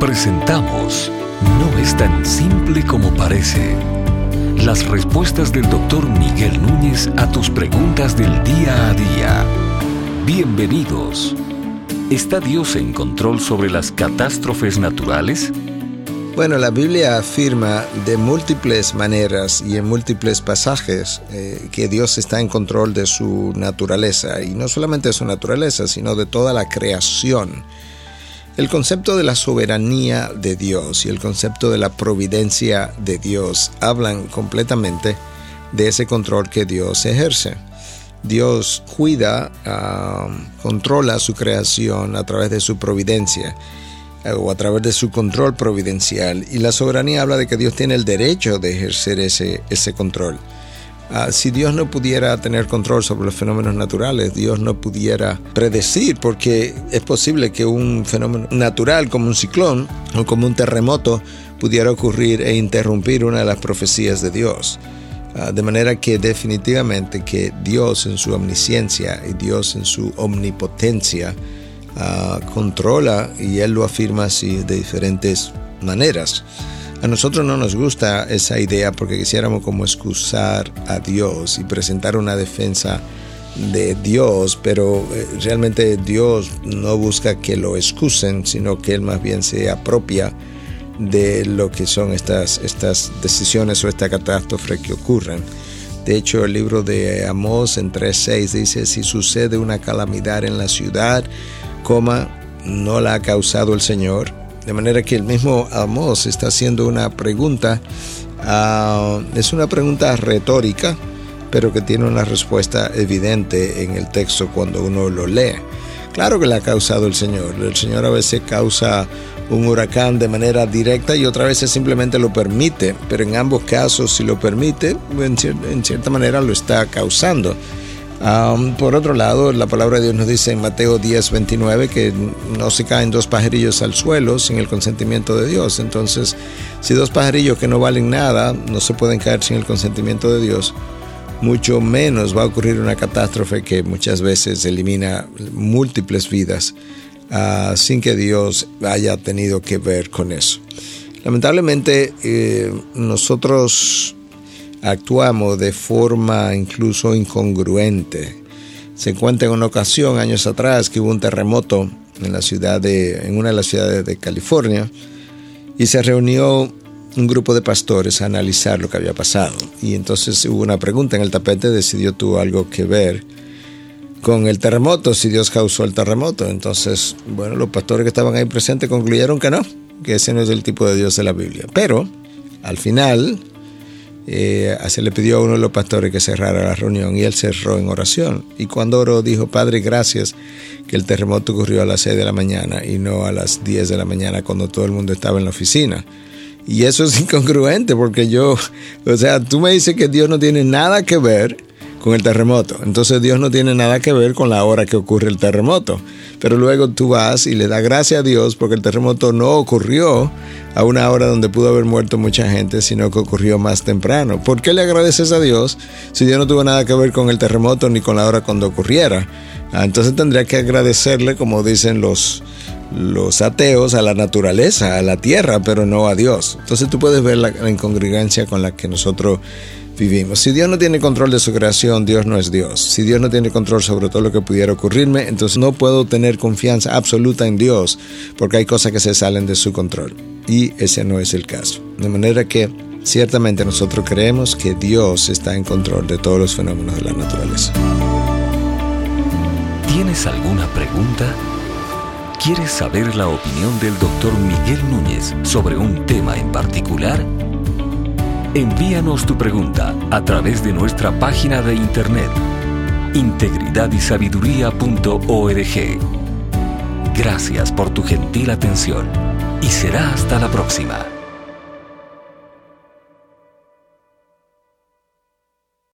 Presentamos No es tan simple como parece. Las respuestas del doctor Miguel Núñez a tus preguntas del día a día. Bienvenidos. ¿Está Dios en control sobre las catástrofes naturales? Bueno, la Biblia afirma de múltiples maneras y en múltiples pasajes eh, que Dios está en control de su naturaleza, y no solamente de su naturaleza, sino de toda la creación. El concepto de la soberanía de Dios y el concepto de la providencia de Dios hablan completamente de ese control que Dios ejerce. Dios cuida, ah, controla su creación a través de su providencia o a través de su control providencial. Y la soberanía habla de que Dios tiene el derecho de ejercer ese, ese control. Ah, si Dios no pudiera tener control sobre los fenómenos naturales, Dios no pudiera predecir, porque es posible que un fenómeno natural como un ciclón o como un terremoto pudiera ocurrir e interrumpir una de las profecías de Dios. Ah, de manera que definitivamente que Dios en su omnisciencia y Dios en su omnipotencia Ah, controla y él lo afirma así de diferentes maneras. A nosotros no nos gusta esa idea porque quisiéramos como excusar a Dios y presentar una defensa de Dios, pero eh, realmente Dios no busca que lo excusen, sino que Él más bien se apropia de lo que son estas, estas decisiones o esta catástrofe que ocurren. De hecho, el libro de Amós en 3.6 dice, si sucede una calamidad en la ciudad, coma no la ha causado el Señor. De manera que el mismo Amós está haciendo una pregunta, ah, es una pregunta retórica, pero que tiene una respuesta evidente en el texto cuando uno lo lee. Claro que la ha causado el Señor. El Señor a veces causa un huracán de manera directa y otra vez simplemente lo permite, pero en ambos casos si lo permite, en cierta manera lo está causando por otro lado, la palabra de Dios nos dice en Mateo 10, 29 que no se caen dos pajarillos al suelo sin el consentimiento de Dios. Entonces, si dos pajarillos que no valen nada no se pueden caer sin el consentimiento de Dios, mucho menos va a ocurrir una catástrofe que muchas veces elimina múltiples vidas ah, sin que Dios haya tenido que ver con eso. Lamentablemente, eh, nosotros actuamos de forma incluso incongruente. Se encuentra en una ocasión, años atrás, que hubo un terremoto en, la ciudad de, en una de las ciudades de California y se reunió un grupo de pastores a analizar lo que había pasado. Y entonces hubo una pregunta en el tapete, decidió tuvo algo que ver con el terremoto, si Dios causó el terremoto. Entonces, bueno, los pastores que estaban ahí presentes concluyeron que no, que ese no es el tipo de Dios de la Biblia. Pero, al final, eh, se le pidió a uno de los pastores que cerrara la reunión y él cerró en oración. Y cuando oró dijo, Padre, gracias que el terremoto ocurrió a las 6 de la mañana y no a las 10 de la mañana cuando todo el mundo estaba en la oficina. Y eso es incongruente porque yo, o sea, tú me dices que Dios no tiene nada que ver con el terremoto. Entonces Dios no tiene nada que ver con la hora que ocurre el terremoto. Pero luego tú vas y le das gracias a Dios porque el terremoto no ocurrió a una hora donde pudo haber muerto mucha gente, sino que ocurrió más temprano. ¿Por qué le agradeces a Dios si Dios no tuvo nada que ver con el terremoto ni con la hora cuando ocurriera? Ah, entonces tendría que agradecerle, como dicen los, los ateos, a la naturaleza, a la tierra, pero no a Dios. Entonces tú puedes ver la, la incongruencia con la que nosotros vivimos. Si Dios no tiene control de su creación, Dios no es Dios. Si Dios no tiene control sobre todo lo que pudiera ocurrirme, entonces no puedo tener confianza absoluta en Dios, porque hay cosas que se salen de su control. Y ese no es el caso. De manera que ciertamente nosotros creemos que Dios está en control de todos los fenómenos de la naturaleza. ¿Tienes alguna pregunta? ¿Quieres saber la opinión del doctor Miguel Núñez sobre un tema en particular? Envíanos tu pregunta a través de nuestra página de internet integridadysabiduría.org. Gracias por tu gentil atención y será hasta la próxima.